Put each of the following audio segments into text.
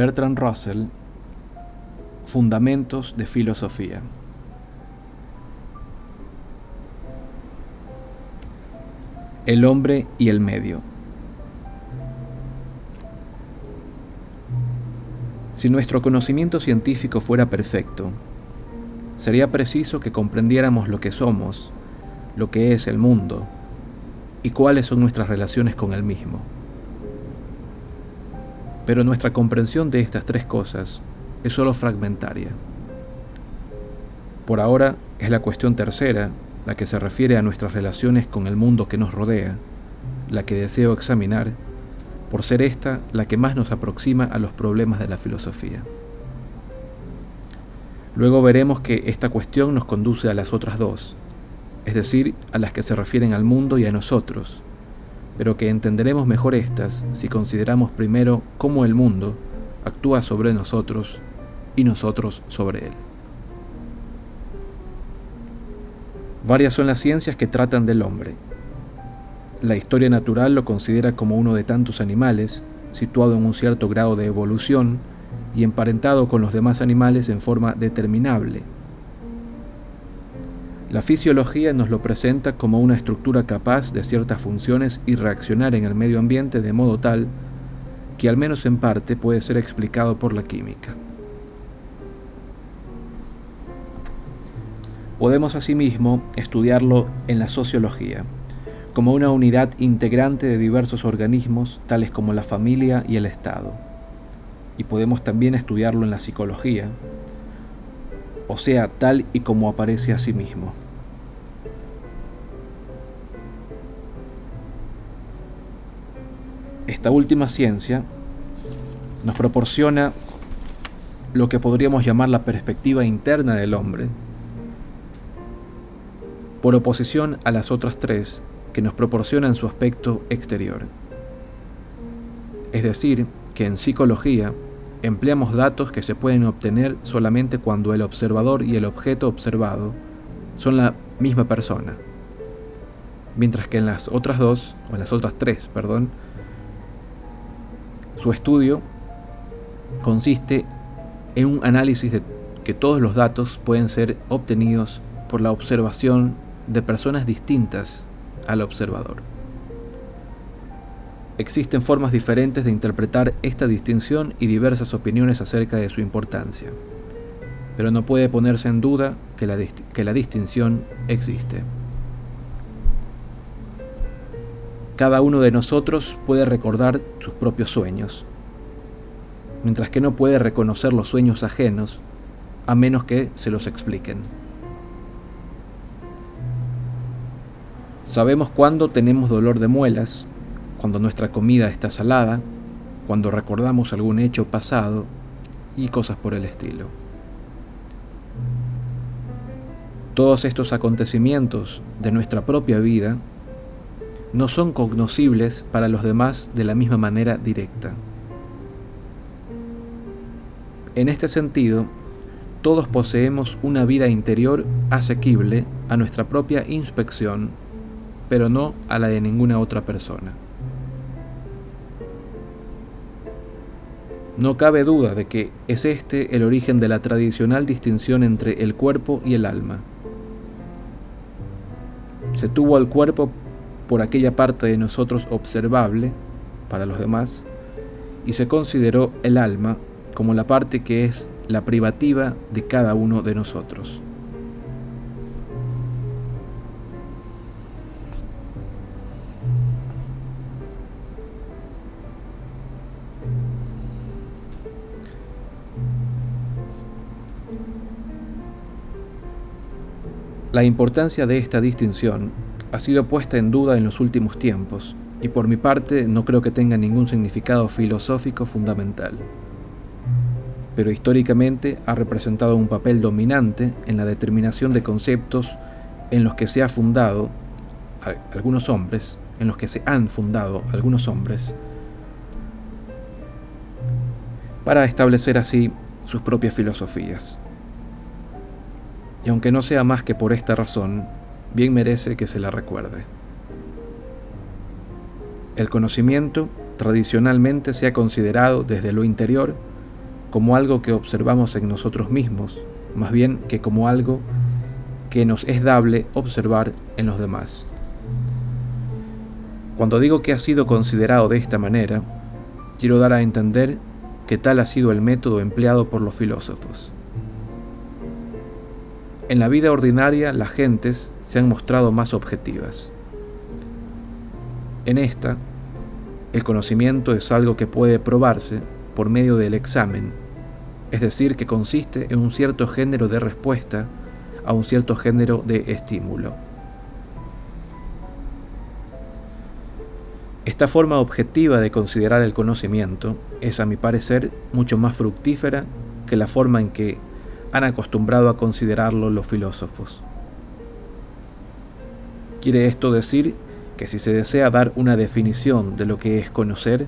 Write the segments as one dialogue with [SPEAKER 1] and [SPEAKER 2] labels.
[SPEAKER 1] Bertrand Russell, Fundamentos de Filosofía. El hombre y el medio. Si nuestro conocimiento científico fuera perfecto, sería preciso que comprendiéramos lo que somos, lo que es el mundo y cuáles son nuestras relaciones con el mismo. Pero nuestra comprensión de estas tres cosas es solo fragmentaria. Por ahora es la cuestión tercera, la que se refiere a nuestras relaciones con el mundo que nos rodea, la que deseo examinar, por ser esta la que más nos aproxima a los problemas de la filosofía. Luego veremos que esta cuestión nos conduce a las otras dos, es decir, a las que se refieren al mundo y a nosotros, pero que entenderemos mejor estas si consideramos primero cómo el mundo actúa sobre nosotros y nosotros sobre él. Varias son las ciencias que tratan del hombre. La historia natural lo considera como uno de tantos animales, situado en un cierto grado de evolución y emparentado con los demás animales en forma determinable, la fisiología nos lo presenta como una estructura capaz de ciertas funciones y reaccionar en el medio ambiente de modo tal que al menos en parte puede ser explicado por la química. Podemos asimismo estudiarlo en la sociología, como una unidad integrante de diversos organismos tales como la familia y el Estado. Y podemos también estudiarlo en la psicología, o sea, tal y como aparece a sí mismo. Esta última ciencia nos proporciona lo que podríamos llamar la perspectiva interna del hombre, por oposición a las otras tres que nos proporcionan su aspecto exterior. Es decir, que en psicología empleamos datos que se pueden obtener solamente cuando el observador y el objeto observado son la misma persona. Mientras que en las otras dos, o en las otras tres, perdón, su estudio consiste en un análisis de que todos los datos pueden ser obtenidos por la observación de personas distintas al observador. Existen formas diferentes de interpretar esta distinción y diversas opiniones acerca de su importancia, pero no puede ponerse en duda que la, que la distinción existe. Cada uno de nosotros puede recordar sus propios sueños, mientras que no puede reconocer los sueños ajenos a menos que se los expliquen. Sabemos cuándo tenemos dolor de muelas cuando nuestra comida está salada, cuando recordamos algún hecho pasado y cosas por el estilo. Todos estos acontecimientos de nuestra propia vida no son cognoscibles para los demás de la misma manera directa. En este sentido, todos poseemos una vida interior asequible a nuestra propia inspección, pero no a la de ninguna otra persona. No cabe duda de que es este el origen de la tradicional distinción entre el cuerpo y el alma. Se tuvo al cuerpo por aquella parte de nosotros observable para los demás y se consideró el alma como la parte que es la privativa de cada uno de nosotros. La importancia de esta distinción ha sido puesta en duda en los últimos tiempos, y por mi parte no creo que tenga ningún significado filosófico fundamental. Pero históricamente ha representado un papel dominante en la determinación de conceptos en los que se ha fundado algunos hombres, en los que se han fundado algunos hombres, para establecer así sus propias filosofías y aunque no sea más que por esta razón, bien merece que se la recuerde. El conocimiento tradicionalmente se ha considerado desde lo interior como algo que observamos en nosotros mismos, más bien que como algo que nos es dable observar en los demás. Cuando digo que ha sido considerado de esta manera, quiero dar a entender que tal ha sido el método empleado por los filósofos. En la vida ordinaria las gentes se han mostrado más objetivas. En esta, el conocimiento es algo que puede probarse por medio del examen, es decir, que consiste en un cierto género de respuesta a un cierto género de estímulo. Esta forma objetiva de considerar el conocimiento es, a mi parecer, mucho más fructífera que la forma en que han acostumbrado a considerarlo los filósofos. Quiere esto decir que si se desea dar una definición de lo que es conocer,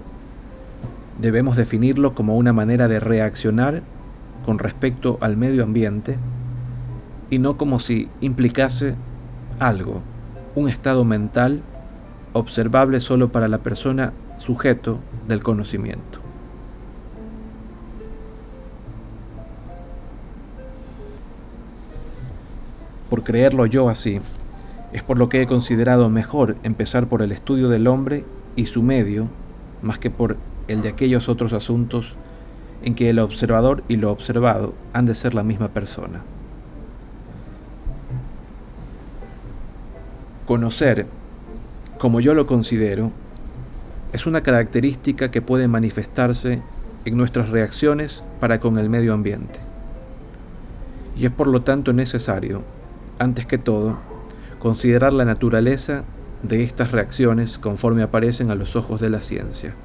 [SPEAKER 1] debemos definirlo como una manera de reaccionar con respecto al medio ambiente y no como si implicase algo, un estado mental observable solo para la persona sujeto del conocimiento. Por creerlo yo así, es por lo que he considerado mejor empezar por el estudio del hombre y su medio, más que por el de aquellos otros asuntos en que el observador y lo observado han de ser la misma persona. Conocer, como yo lo considero, es una característica que puede manifestarse en nuestras reacciones para con el medio ambiente. Y es por lo tanto necesario, antes que todo, considerar la naturaleza de estas reacciones conforme aparecen a los ojos de la ciencia.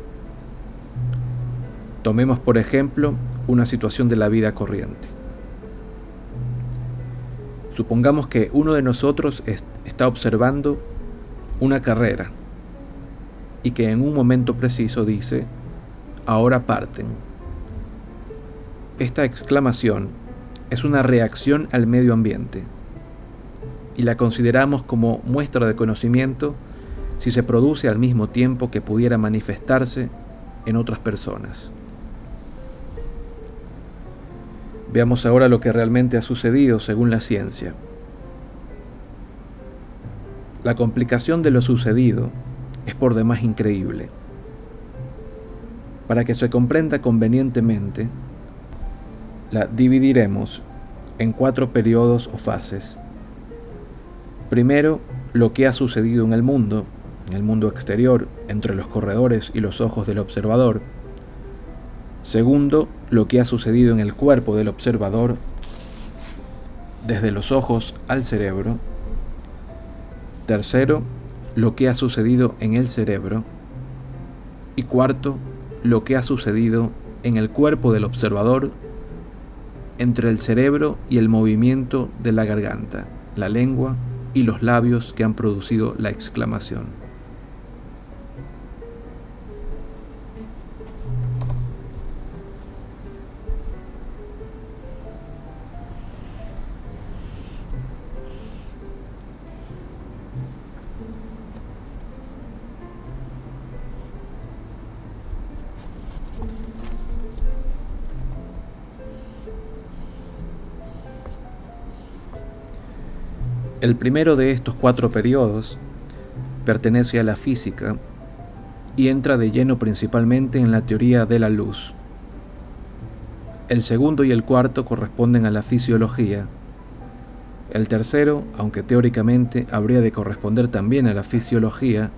[SPEAKER 1] Tomemos por ejemplo una situación de la vida corriente. Supongamos que uno de nosotros está observando una carrera y que en un momento preciso dice, ahora parten. Esta exclamación es una reacción al medio ambiente y la consideramos como muestra de conocimiento si se produce al mismo tiempo que pudiera manifestarse en otras personas. Veamos ahora lo que realmente ha sucedido según la ciencia. La complicación de lo sucedido es por demás increíble. Para que se comprenda convenientemente, la dividiremos en cuatro periodos o fases. Primero, lo que ha sucedido en el mundo, en el mundo exterior, entre los corredores y los ojos del observador. Segundo, lo que ha sucedido en el cuerpo del observador, desde los ojos al cerebro. Tercero, lo que ha sucedido en el cerebro. Y cuarto, lo que ha sucedido en el cuerpo del observador entre el cerebro y el movimiento de la garganta, la lengua y los labios que han producido la exclamación. El primero de estos cuatro periodos pertenece a la física y entra de lleno principalmente en la teoría de la luz. El segundo y el cuarto corresponden a la fisiología. El tercero, aunque teóricamente habría de corresponder también a la fisiología,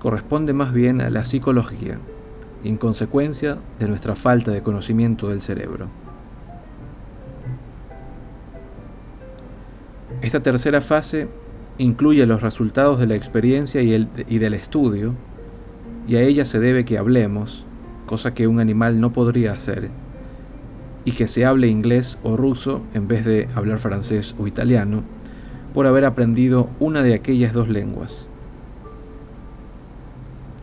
[SPEAKER 1] corresponde más bien a la psicología, en consecuencia de nuestra falta de conocimiento del cerebro. Esta tercera fase incluye los resultados de la experiencia y, del estudio, y a ella se debe que hablemos, cosa que un animal no podría hacer, y que se hable inglés o ruso en vez de hablar francés o italiano, por haber aprendido una de aquellas dos lenguas.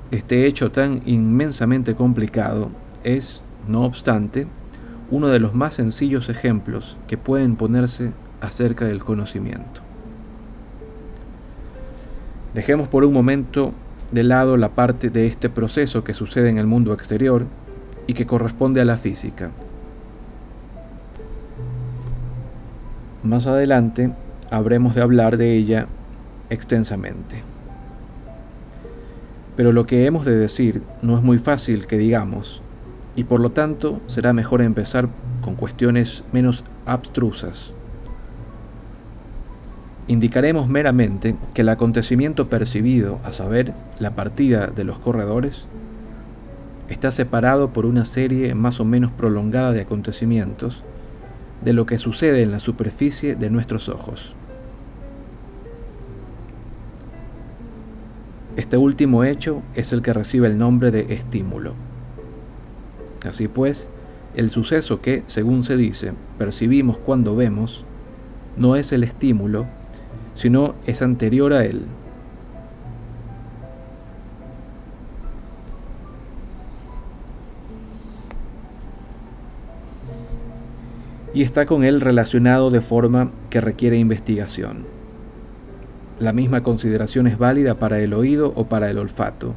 [SPEAKER 1] Este hecho tan inmensamente complicado es, no obstante, uno de los más sencillos ejemplos que pueden ponerse acerca del conocimiento. Dejemos por un momento de lado la parte de este proceso que sucede en el mundo exterior y que corresponde a la física. Más adelante habremos de hablar de ella extensamente. Pero lo que hemos de decir no es muy fácil que digamos, y por lo tanto será mejor empezar con cuestiones menos abstrusas. Indicaremos meramente que el acontecimiento percibido, a saber, la partida de los corredores, está separado por una serie más o menos prolongada de acontecimientos de lo que sucede en la superficie de nuestros ojos. Este último hecho es el que recibe el nombre de estímulo. Así pues, el suceso que, según se dice, percibimos cuando vemos, no es el estímulo, sino es anterior a él. Y está con él relacionado de forma que requiere investigación. La misma consideración es válida para el oído o para el olfato,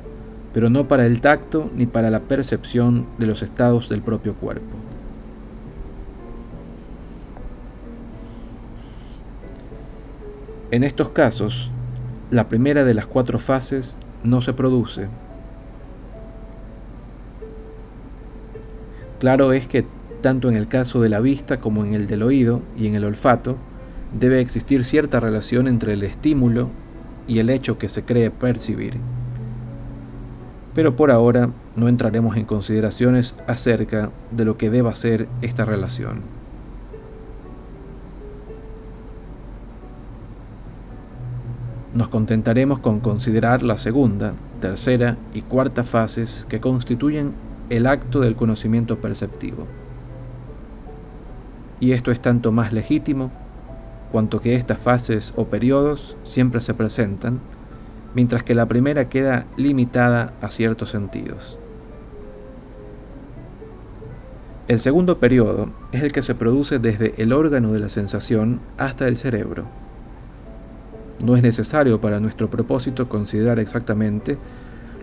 [SPEAKER 1] pero no para el tacto ni para la percepción de los estados del propio cuerpo. En estos casos, la primera de las cuatro fases no se produce. Claro es que tanto en el caso de la vista como en el del oído y en el olfato, debe existir cierta relación entre el estímulo y el hecho que se cree percibir. Pero por ahora no entraremos en consideraciones acerca de lo que deba ser esta relación. Nos contentaremos con considerar la segunda, tercera y cuarta fases que constituyen el acto del conocimiento perceptivo. Y esto es tanto más legítimo cuanto que estas fases o periodos siempre se presentan, mientras que la primera queda limitada a ciertos sentidos. El segundo periodo es el que se produce desde el órgano de la sensación hasta el cerebro. No es necesario para nuestro propósito considerar exactamente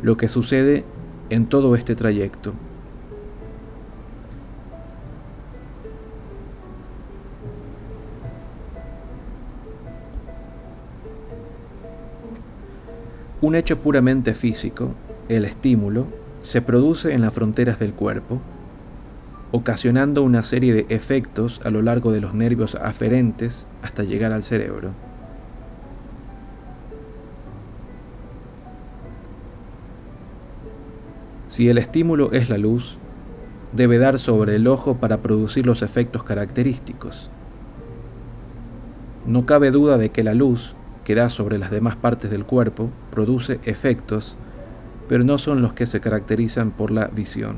[SPEAKER 1] lo que sucede en todo este trayecto. Un hecho puramente físico, el estímulo, se produce en las fronteras del cuerpo, ocasionando una serie de efectos a lo largo de los nervios aferentes hasta llegar al cerebro. Si el estímulo es la luz, debe dar sobre el ojo para producir los efectos característicos. No cabe duda de que la luz que da sobre las demás partes del cuerpo produce efectos, pero no son los que se caracterizan por la visión.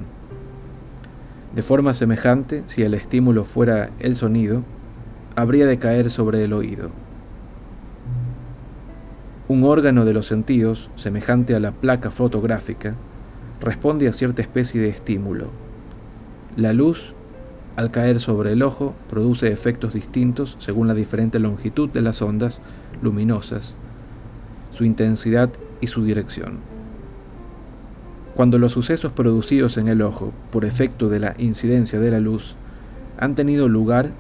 [SPEAKER 1] De forma semejante, si el estímulo fuera el sonido, habría de caer sobre el oído. Un órgano de los sentidos, semejante a la placa fotográfica, responde a cierta especie de estímulo. La luz, al caer sobre el ojo, produce efectos distintos según la diferente longitud de las ondas luminosas, su intensidad y su dirección. Cuando los sucesos producidos en el ojo por efecto de la incidencia de la luz han tenido lugar,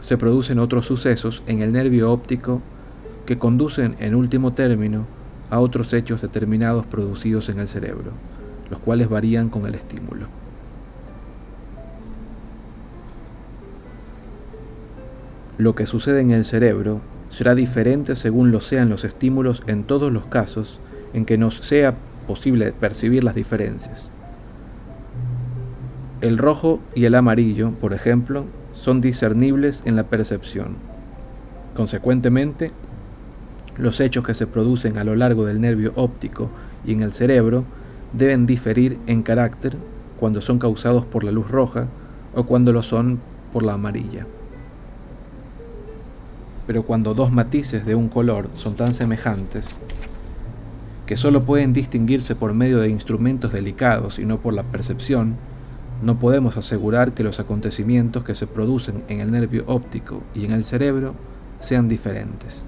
[SPEAKER 1] se producen otros sucesos en el nervio óptico que conducen en último término a otros hechos determinados producidos en el cerebro, los cuales varían con el estímulo. Lo que sucede en el cerebro será diferente según lo sean los estímulos en todos los casos en que nos sea posible percibir las diferencias. El rojo y el amarillo, por ejemplo, son discernibles en la percepción. Consecuentemente, los hechos que se producen a lo largo del nervio óptico y en el cerebro deben diferir en carácter cuando son causados por la luz roja o cuando lo son por la amarilla pero cuando dos matices de un color son tan semejantes que solo pueden distinguirse por medio de instrumentos delicados y no por la percepción, no podemos asegurar que los acontecimientos que se producen en el nervio óptico y en el cerebro sean diferentes.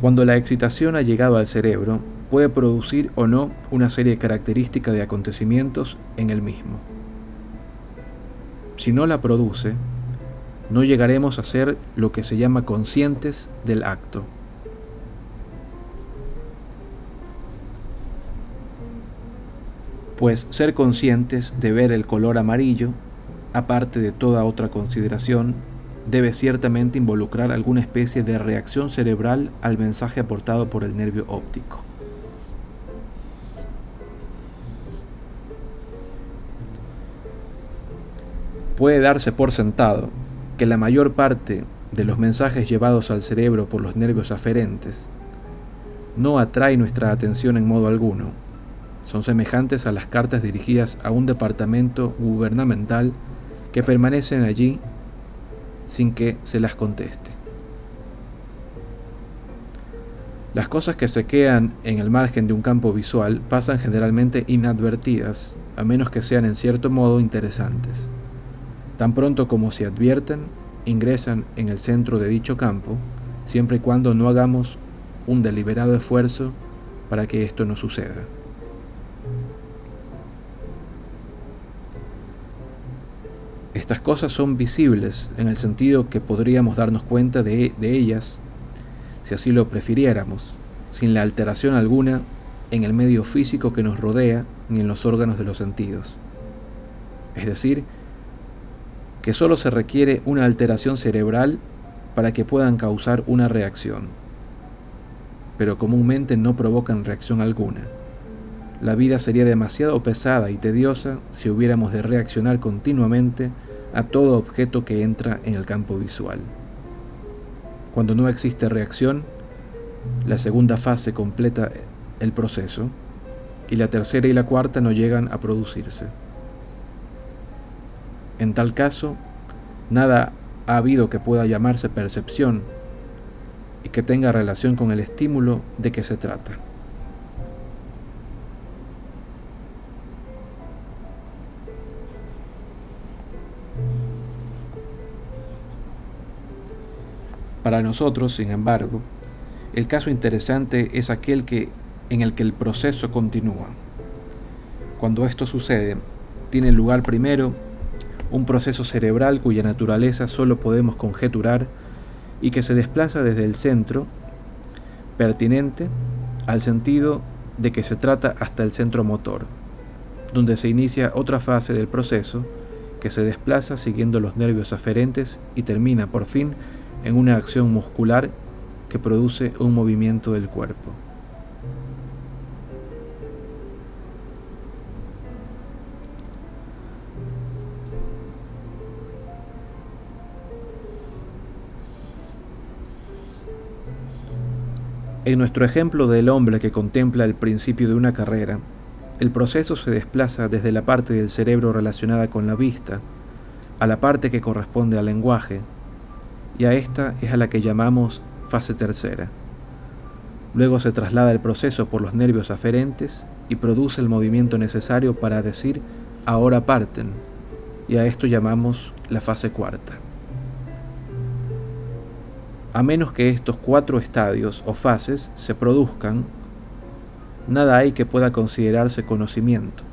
[SPEAKER 1] Cuando la excitación ha llegado al cerebro, puede producir o no una serie característica de acontecimientos en el mismo. si no la produce, no llegaremos a ser lo que se llama conscientes del acto. Pues ser conscientes de ver el color amarillo, aparte de toda otra consideración, debe ciertamente involucrar alguna especie de reacción cerebral al mensaje aportado por el nervio óptico. Puede darse por sentado que la mayor parte de los mensajes llevados al cerebro por los nervios aferentes no atrae nuestra atención en modo alguno. Son semejantes a las cartas dirigidas a un departamento gubernamental que permanecen allí sin que se las conteste. Las cosas que se quedan en el margen de un campo visual pasan generalmente inadvertidas, a menos que sean en cierto modo interesantes. Tan pronto como se advierten, ingresan en el centro de dicho campo, siempre y cuando no hagamos un deliberado esfuerzo para que esto no suceda. Estas cosas son visibles en el sentido que podríamos darnos cuenta de, ellas, si así lo prefiriéramos, sin la alteración alguna en el medio físico que nos rodea ni en los órganos de los sentidos. Es decir, que solo se requiere una alteración cerebral para que puedan causar una reacción, pero comúnmente no provocan reacción alguna. La vida sería demasiado pesada y tediosa si hubiéramos de reaccionar continuamente a todo objeto que entra en el campo visual. Cuando no existe reacción, la segunda fase completa el proceso y la tercera y la cuarta no llegan a producirse. En tal caso, nada ha habido que pueda llamarse percepción y que tenga relación con el estímulo de que se trata. Para nosotros, sin embargo, el caso interesante es aquel que, en el que el proceso continúa. Cuando esto sucede, tiene lugar primero un proceso cerebral cuya naturaleza solo podemos conjeturar y que se desplaza desde el centro pertinente al sentido de que se trata hasta el centro motor, donde se inicia otra fase del proceso que se desplaza siguiendo los nervios aferentes y termina por fin en una acción muscular que produce un movimiento del cuerpo. En nuestro ejemplo del hombre que contempla el principio de una carrera, el proceso se desplaza desde la parte del cerebro relacionada con la vista a la parte que corresponde al lenguaje, y a esta es a la que llamamos fase tercera. Luego se traslada el proceso por los nervios aferentes y produce el movimiento necesario para decir ahora parten, y a esto llamamos la fase cuarta. A menos que estos cuatro estadios o fases se produzcan, nada hay que pueda considerarse conocimiento.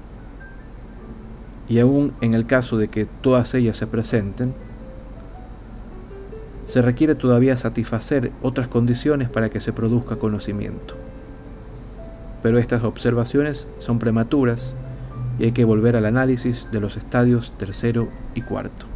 [SPEAKER 1] Y aún en el caso de que todas ellas se presenten, se requiere todavía satisfacer otras condiciones para que se produzca conocimiento. Pero estas observaciones son prematuras y hay que volver al análisis de los estadios tercero y cuarto.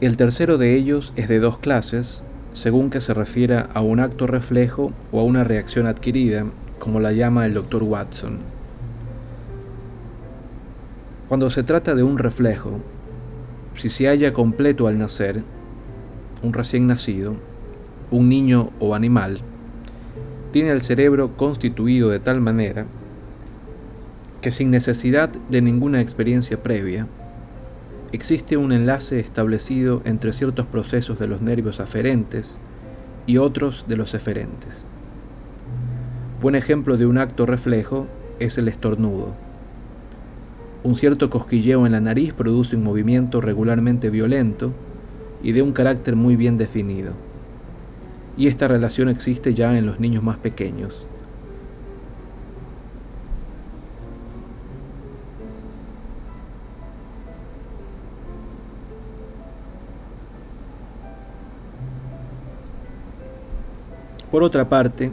[SPEAKER 1] El tercero de ellos es de dos clases, según que se refiera a un acto reflejo o a una reacción adquirida, como la llama el doctor Watson. Cuando se trata de un reflejo, si se halla completo al nacer, un recién nacido, un niño o animal, tiene el cerebro constituido de tal manera que sin necesidad de ninguna experiencia previa, existe un enlace establecido entre ciertos procesos de los nervios aferentes y otros de los eferentes. Buen ejemplo de un acto reflejo es el estornudo. Un cierto cosquilleo en la nariz produce un movimiento regularmente violento y de un carácter muy bien definido. Y esta relación existe ya en los niños más pequeños. Por otra parte,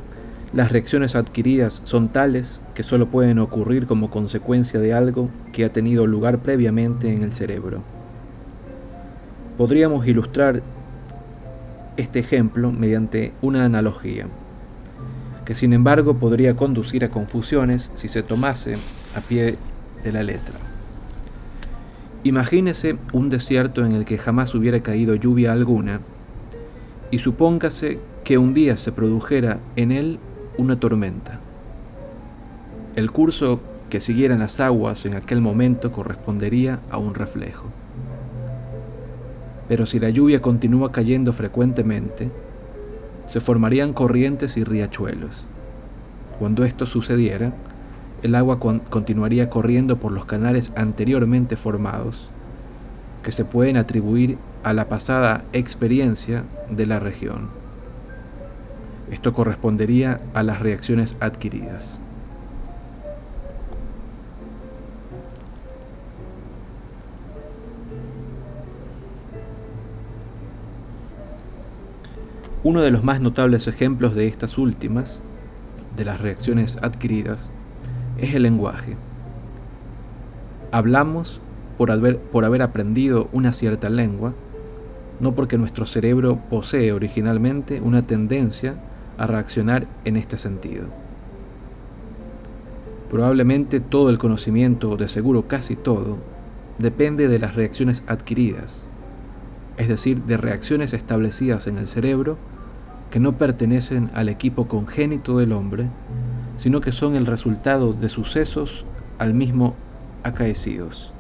[SPEAKER 1] las reacciones adquiridas son tales que solo pueden ocurrir como consecuencia de algo que ha tenido lugar previamente en el cerebro. Podríamos ilustrar este ejemplo mediante una analogía, que sin embargo podría conducir a confusiones si se tomase a pie de la letra. Imagínese un desierto en el que jamás hubiera caído lluvia alguna, y supóngase que un día se produjera en él una tormenta. El curso que siguieran las aguas en aquel momento correspondería a un reflejo. Pero si la lluvia continúa cayendo frecuentemente, se formarían corrientes y riachuelos. Cuando esto sucediera, el agua continuaría corriendo por los canales anteriormente formados, que se pueden atribuir a la pasada experiencia de la región. Esto correspondería a las reacciones adquiridas. Uno de los más notables ejemplos de estas últimas, de las reacciones adquiridas, es el lenguaje. Hablamos por haber, por haber aprendido una cierta lengua, no porque nuestro cerebro posee originalmente una tendencia a reaccionar en este sentido. Probablemente todo el conocimiento, de seguro casi todo, depende de las reacciones adquiridas, es decir, de reacciones establecidas en el cerebro que no pertenecen al equipo congénito del hombre, sino que son el resultado de sucesos al mismo acaecidos.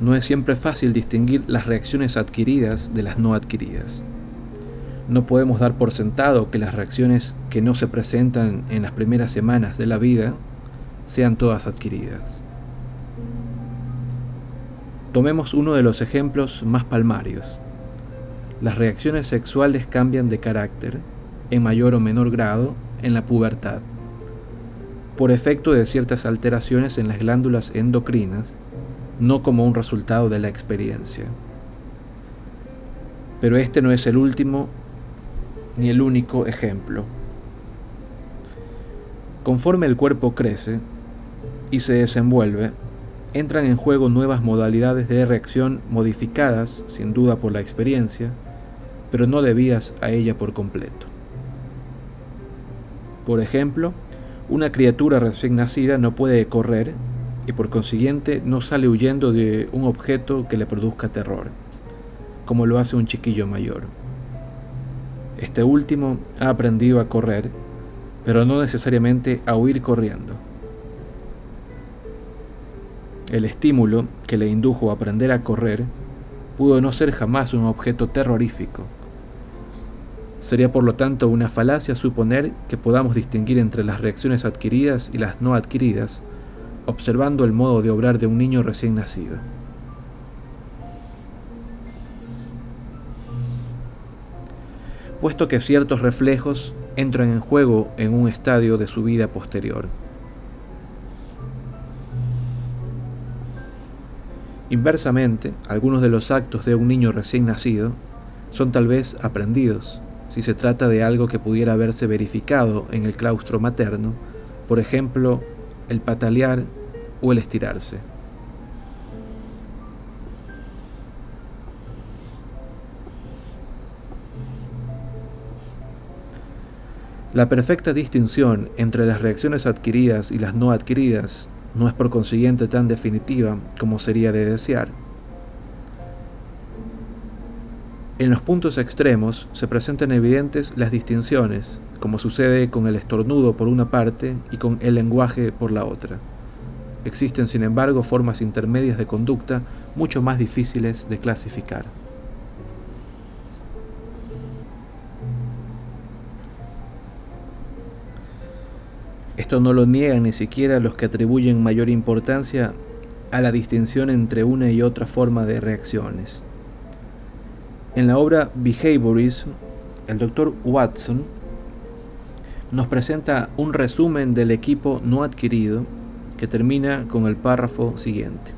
[SPEAKER 1] No es siempre fácil distinguir las reacciones adquiridas de las no adquiridas. No podemos dar por sentado que las reacciones que no se presentan en las primeras semanas de la vida sean todas adquiridas. Tomemos uno de los ejemplos más palmarios. Las reacciones sexuales cambian de carácter, en mayor o menor grado, en la pubertad, por efecto de ciertas alteraciones en las glándulas endocrinas, no como un resultado de la experiencia. Pero este no es el último ni el único ejemplo. Conforme el cuerpo crece y se desenvuelve, entran en juego nuevas modalidades de reacción modificadas, sin duda por la experiencia, pero no debidas a ella por completo. Por ejemplo, una criatura recién nacida no puede correr y por consiguiente no sale huyendo de un objeto que le produzca terror, como lo hace un chiquillo mayor. Este último ha aprendido a correr, pero no necesariamente a huir corriendo. El estímulo que le indujo a aprender a correr pudo no ser jamás un objeto terrorífico. Sería por lo tanto una falacia suponer que podamos distinguir entre las reacciones adquiridas y las no adquiridas, observando el modo de obrar de un niño recién nacido. Puesto que ciertos reflejos entran en juego en un estadio de su vida posterior. Inversamente, algunos de los actos de un niño recién nacido son tal vez aprendidos, si se trata de algo que pudiera haberse verificado en el claustro materno, por ejemplo, el patalear o el estirarse. La perfecta distinción entre las reacciones adquiridas y las no adquiridas no es por consiguiente tan definitiva como sería de desear. En los puntos extremos se presentan evidentes las distinciones, como sucede con el estornudo por una parte y con el lenguaje por la otra. Existen, sin embargo, formas intermedias de conducta mucho más difíciles de clasificar. Esto no lo niegan ni siquiera los que atribuyen mayor importancia a la distinción entre una y otra forma de reacciones. En la obra Behaviorism, el doctor Watson nos presenta un resumen del equipo no adquirido que termina con el párrafo siguiente.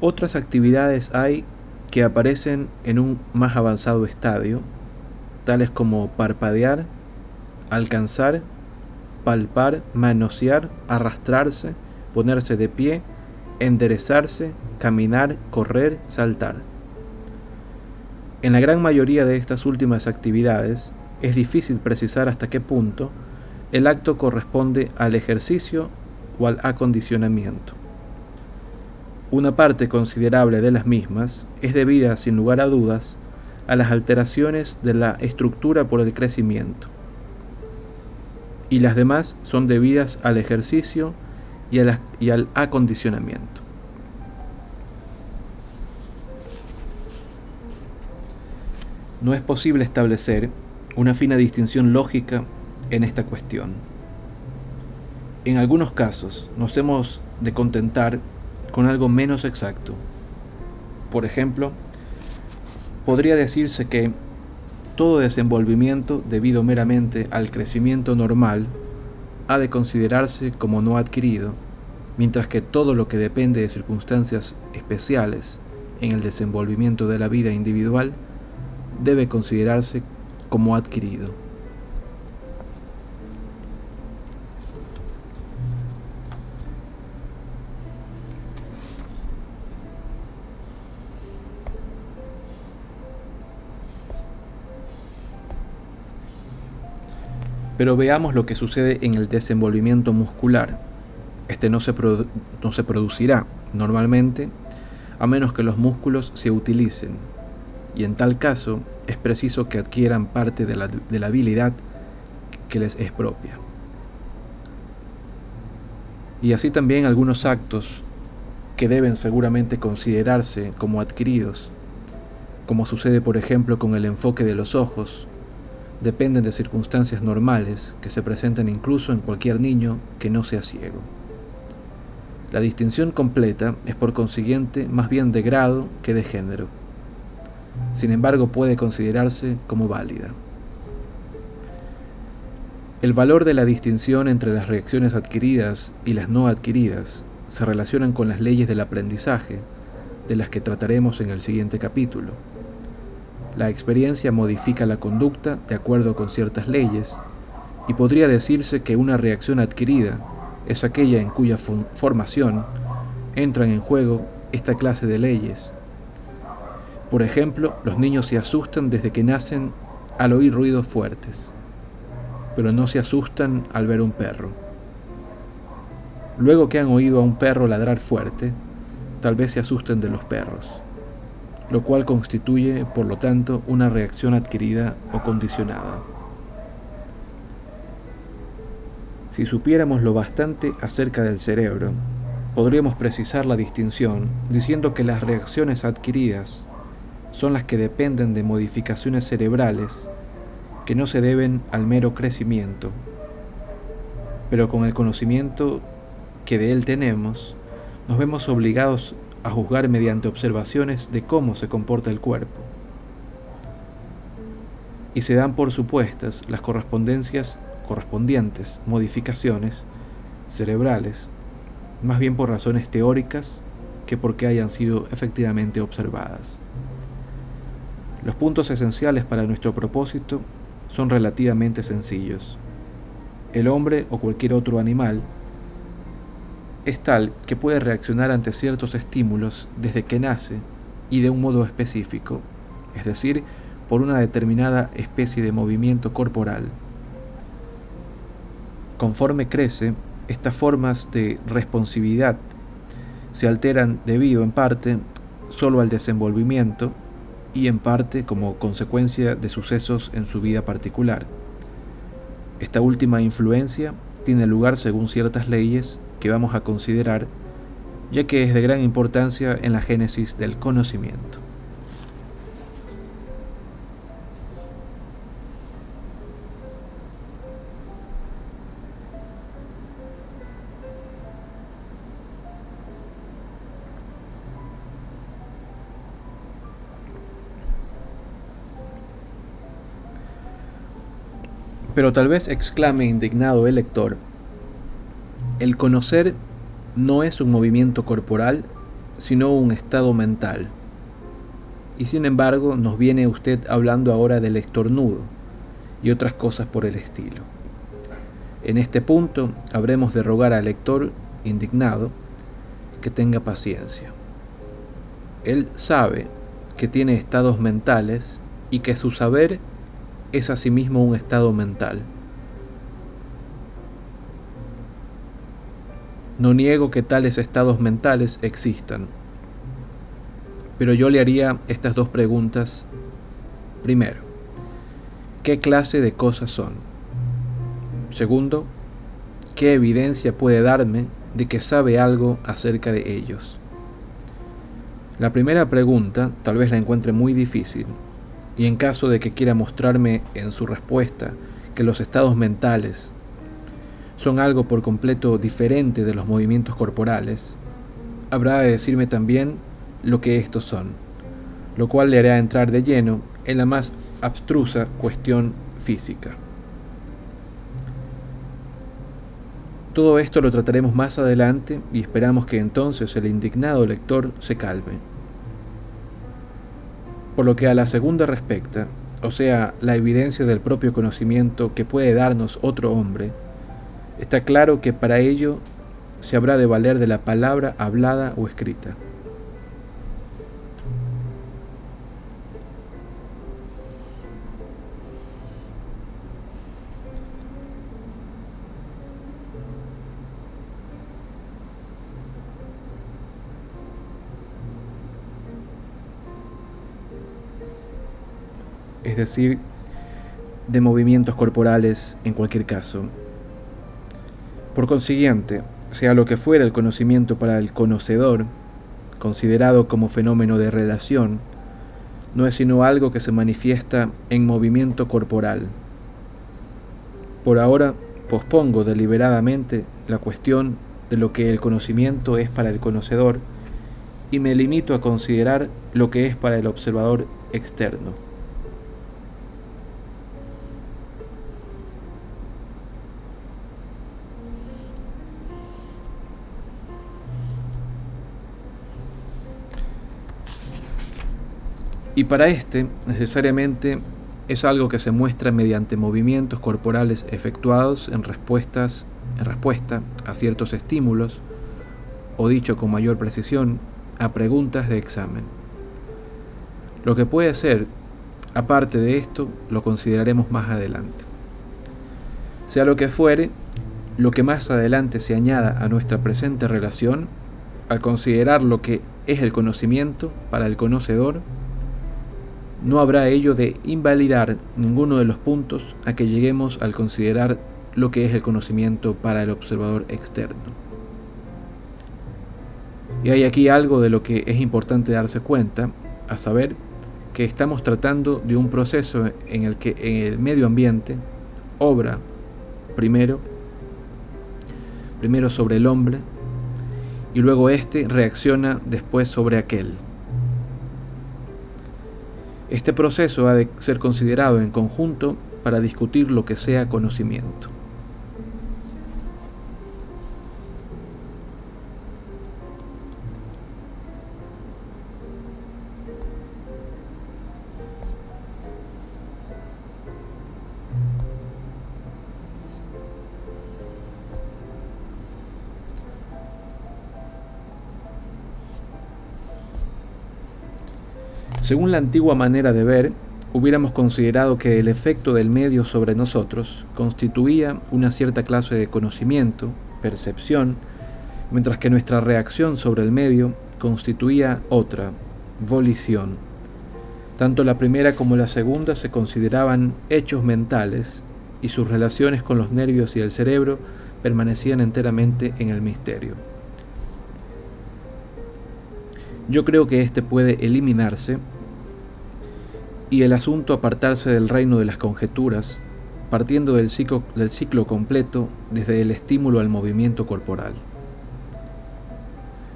[SPEAKER 1] Otras actividades hay que aparecen en un más avanzado estadio, tales como parpadear, alcanzar, palpar, manosear, arrastrarse, ponerse de pie, enderezarse, caminar, correr, saltar. En la gran mayoría de estas últimas actividades es difícil precisar hasta qué punto el acto corresponde al ejercicio o al acondicionamiento. Una parte considerable de las mismas es debida, sin lugar a dudas, a las alteraciones de la estructura por el crecimiento, y las demás son debidas al ejercicio y, al acondicionamiento. No es posible establecer una fina distinción lógica en esta cuestión. En algunos casos nos hemos de contentar con algo menos exacto. Por ejemplo, podría decirse que todo desenvolvimiento debido meramente al crecimiento normal ha de considerarse como no adquirido, mientras que todo lo que depende de circunstancias especiales en el desenvolvimiento de la vida individual debe considerarse como adquirido. Pero veamos lo que sucede en el desenvolvimiento muscular. Este no se, no se producirá normalmente a menos que los músculos se utilicen, y en tal caso es preciso que adquieran parte de la, habilidad que les es propia. Y así también algunos actos que deben seguramente considerarse como adquiridos, como sucede por ejemplo con el enfoque de los ojos, dependen de circunstancias normales que se presenten incluso en cualquier niño que no sea ciego. La distinción completa es por consiguiente más bien de grado que de género. Sin embargo, puede considerarse como válida. El valor de la distinción entre las reacciones adquiridas y las no adquiridas se relacionan con las leyes del aprendizaje, de las que trataremos en el siguiente capítulo. La experiencia modifica la conducta de acuerdo con ciertas leyes y podría decirse que una reacción adquirida es aquella en cuya formación entran en juego esta clase de leyes. Por ejemplo, los niños se asustan desde que nacen al oír ruidos fuertes, pero no se asustan al ver un perro. Luego que han oído a un perro ladrar fuerte, tal vez se asusten de los perros lo cual constituye, por lo tanto, una reacción adquirida o condicionada. Si supiéramos lo bastante acerca del cerebro, podríamos precisar la distinción diciendo que las reacciones adquiridas son las que dependen de modificaciones cerebrales que no se deben al mero crecimiento, pero con el conocimiento que de él tenemos, nos vemos obligados a juzgar mediante observaciones de cómo se comporta el cuerpo. Y se dan por supuestas las correspondencias correspondientes modificaciones cerebrales, más bien por razones teóricas que porque hayan sido efectivamente observadas. Los puntos esenciales para nuestro propósito son relativamente sencillos. El hombre o cualquier otro animal es tal que puede reaccionar ante ciertos estímulos desde que nace y de un modo específico, es decir, por una determinada especie de movimiento corporal. Conforme crece, estas formas de responsividad se alteran debido en parte solo al desenvolvimiento y en parte como consecuencia de sucesos en su vida particular. Esta última influencia tiene lugar según ciertas leyes que vamos a considerar, ya que es de gran importancia en la génesis del conocimiento. Pero tal vez exclame indignado el lector, el conocer no es un movimiento corporal, sino un estado mental. Y sin embargo nos viene usted hablando ahora del estornudo y otras cosas por el estilo. En este punto habremos de rogar al lector indignado que tenga paciencia. Él sabe que tiene estados mentales y que su saber es asimismo un estado mental. No niego que tales estados mentales existan, pero yo le haría estas dos preguntas. Primero, ¿qué clase de cosas son? Segundo, ¿qué evidencia puede darme de que sabe algo acerca de ellos? La primera pregunta tal vez la encuentre muy difícil, y en caso de que quiera mostrarme en su respuesta que los estados mentales son algo por completo diferente de los movimientos corporales, habrá de decirme también lo que estos son, lo cual le hará entrar de lleno en la más abstrusa cuestión física. Todo esto lo trataremos más adelante y esperamos que entonces el indignado lector se calme. Por lo que a la segunda respecta, o sea, la evidencia del propio conocimiento que puede darnos otro hombre, está claro que para ello se habrá de valer de la palabra hablada o escrita. Decir, de movimientos corporales en cualquier caso. Por consiguiente, sea lo que fuera el conocimiento para el conocedor, considerado como fenómeno de relación, no es sino algo que se manifiesta en movimiento corporal. Por ahora, pospongo deliberadamente la cuestión de lo que el conocimiento es para el conocedor y me limito a considerar lo que es para el observador externo. Y para este, necesariamente, es algo que se muestra mediante movimientos corporales efectuados en, respuestas, en respuesta a ciertos estímulos, o dicho con mayor precisión, a preguntas de examen. Lo que puede ser, aparte de esto, lo consideraremos más adelante. Sea lo que fuere, lo que más adelante se añada a nuestra presente relación, al considerar lo que es el conocimiento para el conocedor, no habrá ello de invalidar ninguno de los puntos a que lleguemos al considerar lo que es el conocimiento para el observador externo. Y hay aquí algo de lo que es importante darse cuenta, a saber que estamos tratando de un proceso en el que el medio ambiente obra primero, primero sobre el hombre, y luego éste reacciona después sobre aquel. Este proceso ha de ser considerado en conjunto para discutir lo que sea conocimiento. Según la antigua manera de ver, hubiéramos considerado que el efecto del medio sobre nosotros constituía una cierta clase de conocimiento, percepción, mientras que nuestra reacción sobre el medio constituía otra, volición. Tanto la primera como la segunda se consideraban hechos mentales y sus relaciones con los nervios y el cerebro permanecían enteramente en el misterio. Yo creo que este puede eliminarse y el asunto apartarse del reino de las conjeturas, partiendo del ciclo, del ciclo completo desde el estímulo al movimiento corporal.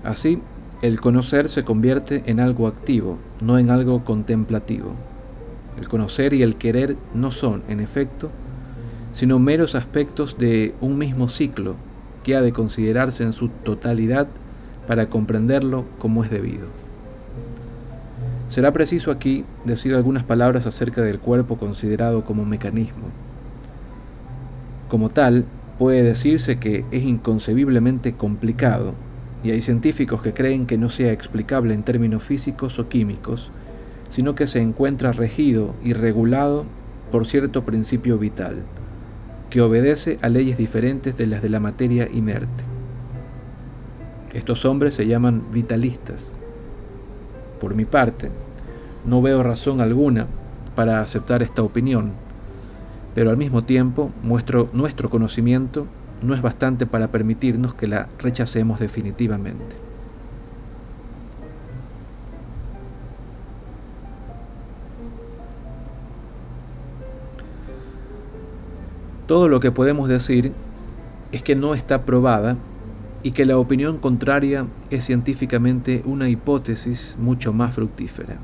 [SPEAKER 1] Así, el conocer se convierte en algo activo, no en algo contemplativo. El conocer y el querer no son, en efecto, sino meros aspectos de un mismo ciclo que ha de considerarse en su totalidad para comprenderlo como es debido. Será preciso aquí decir algunas palabras acerca del cuerpo considerado como mecanismo. Como tal, puede decirse que es inconcebiblemente complicado, y hay científicos que creen que no sea explicable en términos físicos o químicos, sino que se encuentra regido y regulado por cierto principio vital, que obedece a leyes diferentes de las de la materia inerte. Estos hombres se llaman vitalistas. Por mi parte, no veo razón alguna para aceptar esta opinión, pero al mismo tiempo muestro nuestro conocimiento no es bastante para permitirnos que la rechacemos definitivamente. Todo lo que podemos decir es que no está probada y que la opinión contraria es científicamente una hipótesis mucho más fructífera.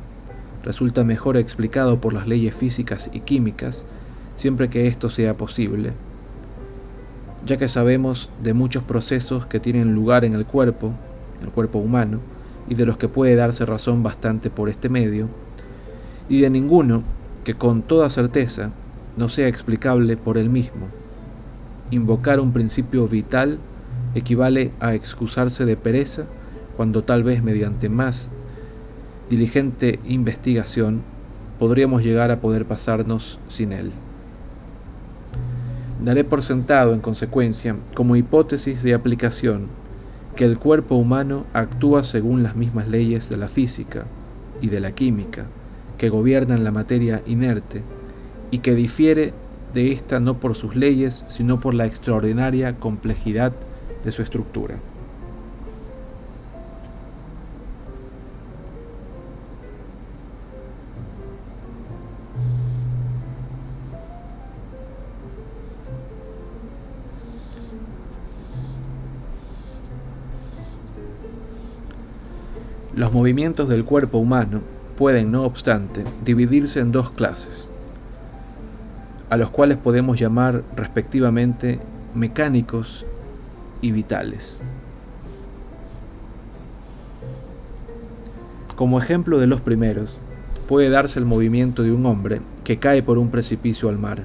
[SPEAKER 1] Resulta mejor explicado por las leyes físicas y químicas siempre que esto sea posible, ya que sabemos de muchos procesos que tienen lugar en el cuerpo, el cuerpo humano, y de los que puede darse razón bastante por este medio, y de ninguno que con toda certeza no sea explicable por él mismo. Invocar un principio vital equivale a excusarse de pereza cuando tal vez mediante más diligente investigación podríamos llegar a poder pasarnos sin él. Daré por sentado, en consecuencia, como hipótesis de aplicación, que el cuerpo humano actúa según las mismas leyes de la física y de la química, que gobiernan la materia inerte y que difiere de ésta no por sus leyes, sino por la extraordinaria complejidad de su estructura. Los movimientos del cuerpo humano pueden, no obstante, dividirse en dos clases a los cuales podemos llamar respectivamente mecánicos y vitales. Como ejemplo de los primeros, puede darse el movimiento de un hombre que cae por un precipicio al mar.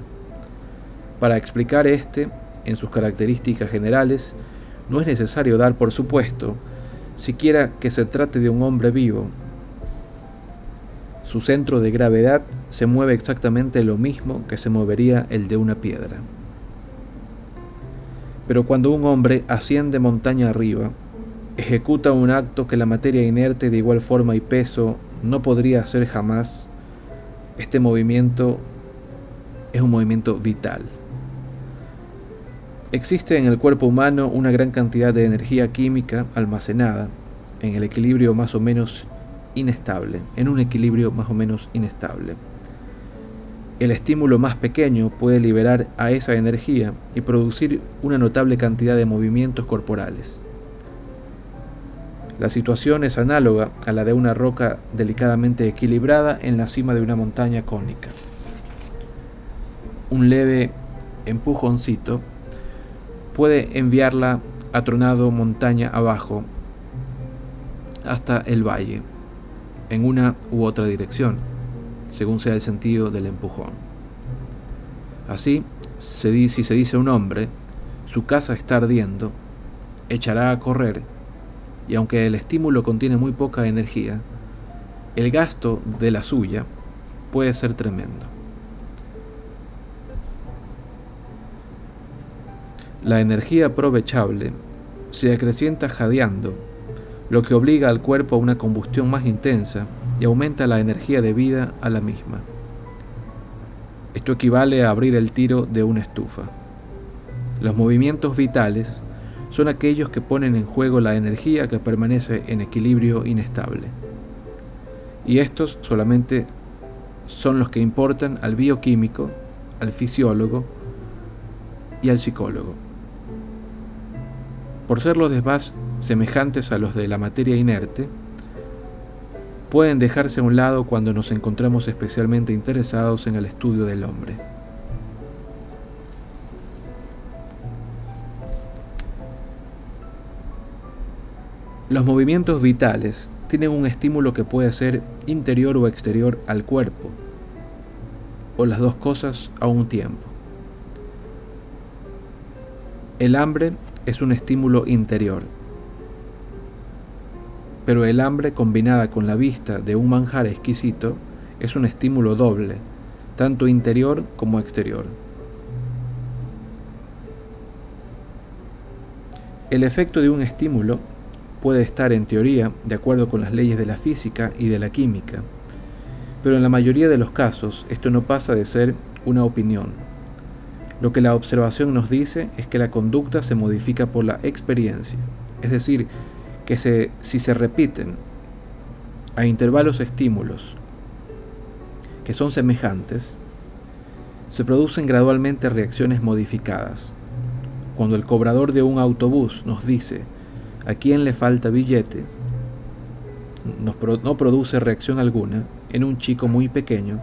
[SPEAKER 1] Para explicar este, en sus características generales, no es necesario dar por supuesto siquiera que se trate de un hombre vivo, su centro de gravedad se mueve exactamente lo mismo que se movería el de una piedra. Pero cuando un hombre asciende montaña arriba, ejecuta un acto que la materia inerte de igual forma y peso no podría hacer jamás, este movimiento es un movimiento vital. Existe en el cuerpo humano una gran cantidad de energía química almacenada en el equilibrio más o menos inestable, en un equilibrio más o menos inestable. El estímulo más pequeño puede liberar a esa energía y producir una notable cantidad de movimientos corporales. La situación es análoga a la de una roca delicadamente equilibrada en la cima de una montaña cónica. Un leve empujoncito puede enviarla atronado montaña abajo hasta el valle en una u otra dirección, según sea el sentido del empujón. Así, si se dice un hombre, su casa está ardiendo, echará a correr, y aunque el estímulo contiene muy poca energía, el gasto de la suya puede ser tremendo. La energía aprovechable se acrecienta jadeando lo que obliga al cuerpo a una combustión más intensa y aumenta la energía de vida a la misma. Esto equivale a abrir el tiro de una estufa. Los movimientos vitales son aquellos que ponen en juego la energía que permanece en equilibrio inestable. Y estos solamente son los que importan al bioquímico, al fisiólogo y al psicólogo por ser los desvás semejantes a los de la materia inerte, pueden dejarse a un lado cuando nos encontramos especialmente interesados en el estudio del hombre. Los movimientos vitales tienen un estímulo que puede ser interior o exterior al cuerpo, o las dos cosas a un tiempo. El hambre es un estímulo interior, pero el hambre combinada con la vista de un manjar exquisito es un estímulo doble, tanto interior como exterior. El efecto de un estímulo puede estar en teoría de acuerdo con las leyes de la física y de la química, pero en la mayoría de los casos esto no pasa de ser una opinión. Lo que la observación nos dice es que la conducta se modifica por la experiencia, es decir, que si se repiten a intervalos estímulos que son semejantes, se producen gradualmente reacciones modificadas. Cuando el cobrador de un autobús nos dice a quién le falta billete, no produce reacción alguna en un chico muy pequeño,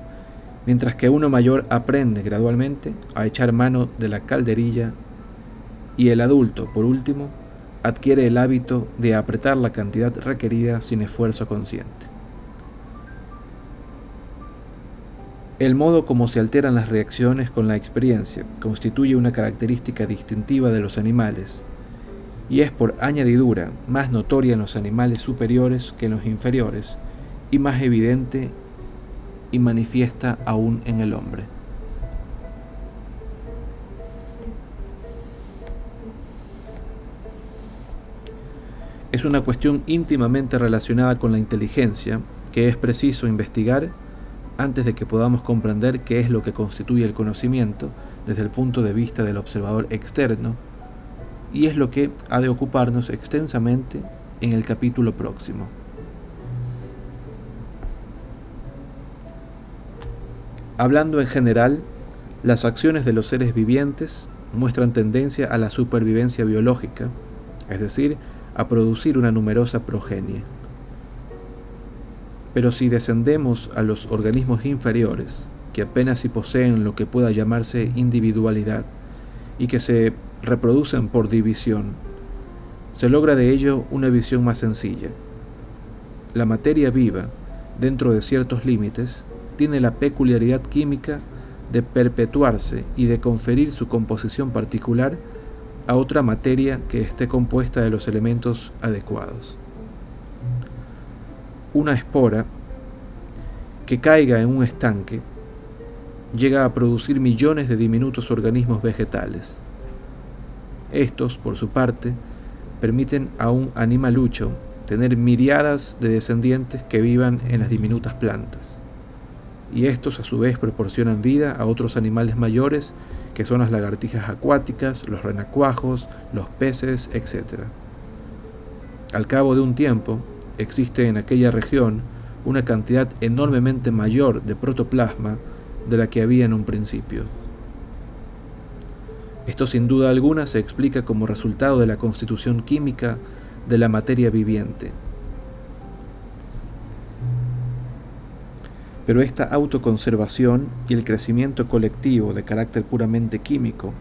[SPEAKER 1] mientras que uno mayor aprende gradualmente a echar mano de la calderilla y el adulto, por último, adquiere el hábito de apretar la cantidad requerida sin esfuerzo consciente. El modo como se alteran las reacciones con la experiencia constituye una característica distintiva de los animales y es por añadidura más notoria en los animales superiores que en los inferiores y más evidente y manifiesta aún en el hombre. es una cuestión íntimamente relacionada con la inteligencia que es preciso investigar antes de que podamos comprender qué es lo que constituye el conocimiento desde el punto de vista del observador externo, y es lo que ha de ocuparnos extensamente en el capítulo próximo. Hablando en general, las acciones de los seres vivientes muestran tendencia a la supervivencia biológica, es decir, a producir una numerosa progenie. Pero si descendemos a los organismos inferiores, que apenas si poseen lo que pueda llamarse individualidad y que se reproducen por división, se logra de ello una visión más sencilla. La materia viva, dentro de ciertos límites, tiene la peculiaridad química de perpetuarse y de conferir su composición particular a otra materia que esté compuesta de los elementos adecuados. Una espora que caiga en un estanque llega a producir millones de diminutos organismos vegetales. Estos, por su parte, permiten a un animalucho tener miriadas de descendientes que vivan en las diminutas plantas. Y estos a su vez proporcionan vida a otros animales mayores que son las lagartijas acuáticas, los renacuajos, los peces, etc. Al cabo de un tiempo, existe en aquella región una cantidad enormemente mayor de protoplasma de la que había en un principio. Esto sin duda alguna se explica como resultado de la constitución química de la materia viviente, Pero esta autoconservación y el crecimiento colectivo de carácter puramente químico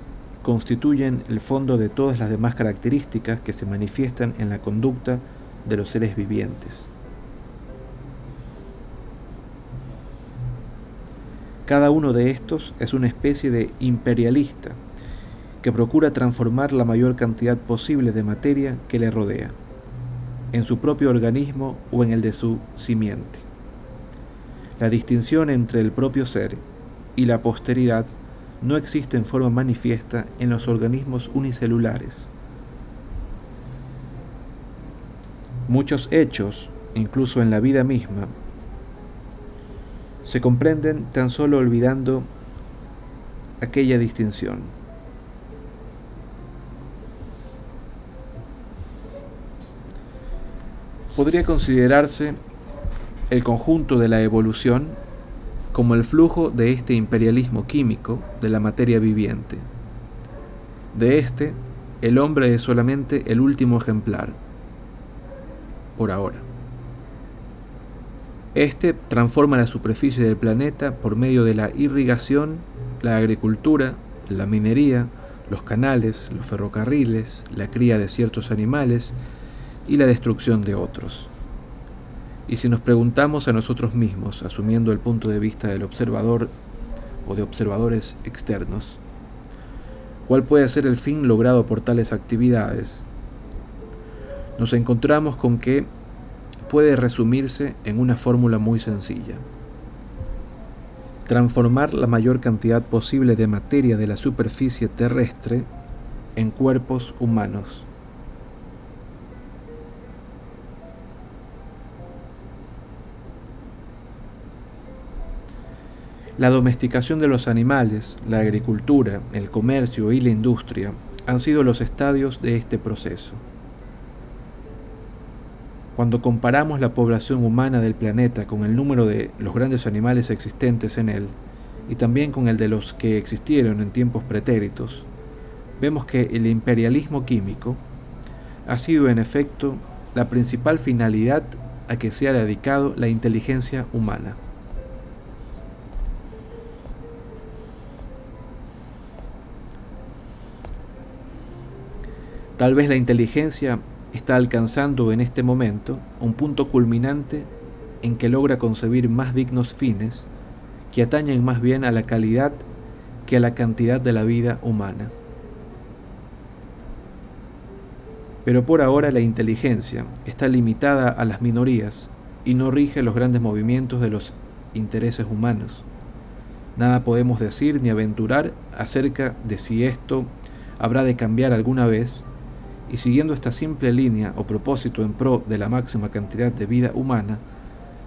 [SPEAKER 1] constituyen el fondo de todas las demás características que se manifiestan en la conducta de los seres vivientes. Cada uno de estos es una especie de imperialista que procura transformar la mayor cantidad posible de materia que le rodea, en su propio organismo o en el de su simiente. La distinción entre el propio ser y la posteridad no existe en forma manifiesta en los organismos unicelulares. Muchos hechos, incluso en la vida misma, se comprenden tan solo olvidando aquella distinción. Podría considerarse el conjunto de la evolución como el flujo de este imperialismo químico de la materia viviente. De este, el hombre es solamente el último ejemplar, por ahora. Este transforma la superficie del planeta por medio de la irrigación, la agricultura, la minería, los canales, los ferrocarriles, la cría de ciertos animales y la destrucción de otros. Y si nos preguntamos a nosotros mismos, asumiendo el punto de vista del observador o de observadores externos, ¿cuál puede ser el fin logrado por tales actividades? Nos encontramos con que puede resumirse en una fórmula muy sencilla. Transformar la mayor cantidad posible de materia de la superficie terrestre en cuerpos humanos. La domesticación de los animales, la agricultura, el comercio y la industria han sido los estadios de este proceso. Cuando comparamos la población humana del planeta con el número de los grandes animales existentes en él, y también con el de los que existieron en tiempos pretéritos, vemos que el imperialismo químico ha sido en efecto la principal finalidad a que se ha dedicado la inteligencia humana. Tal vez la inteligencia está alcanzando en este momento un punto culminante en que logra concebir más dignos fines que atañen más bien a la calidad que a la cantidad de la vida humana. Pero por ahora la inteligencia está limitada a las minorías y no rige los grandes movimientos de los intereses humanos. Nada podemos decir ni aventurar acerca de si esto habrá de cambiar alguna vez y siguiendo esta simple línea o propósito en pro de la máxima cantidad de vida humana,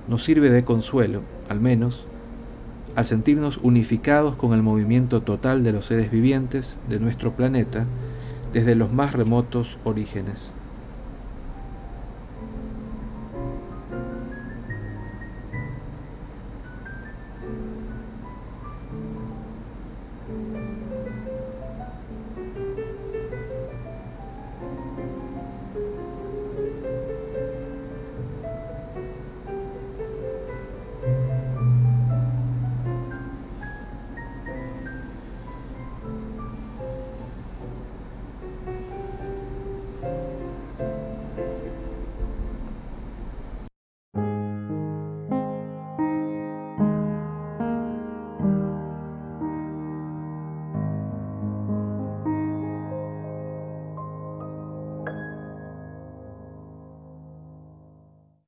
[SPEAKER 1] nos sirve de consuelo, al menos, al sentirnos unificados con el movimiento total de los seres vivientes de nuestro planeta desde los más remotos orígenes.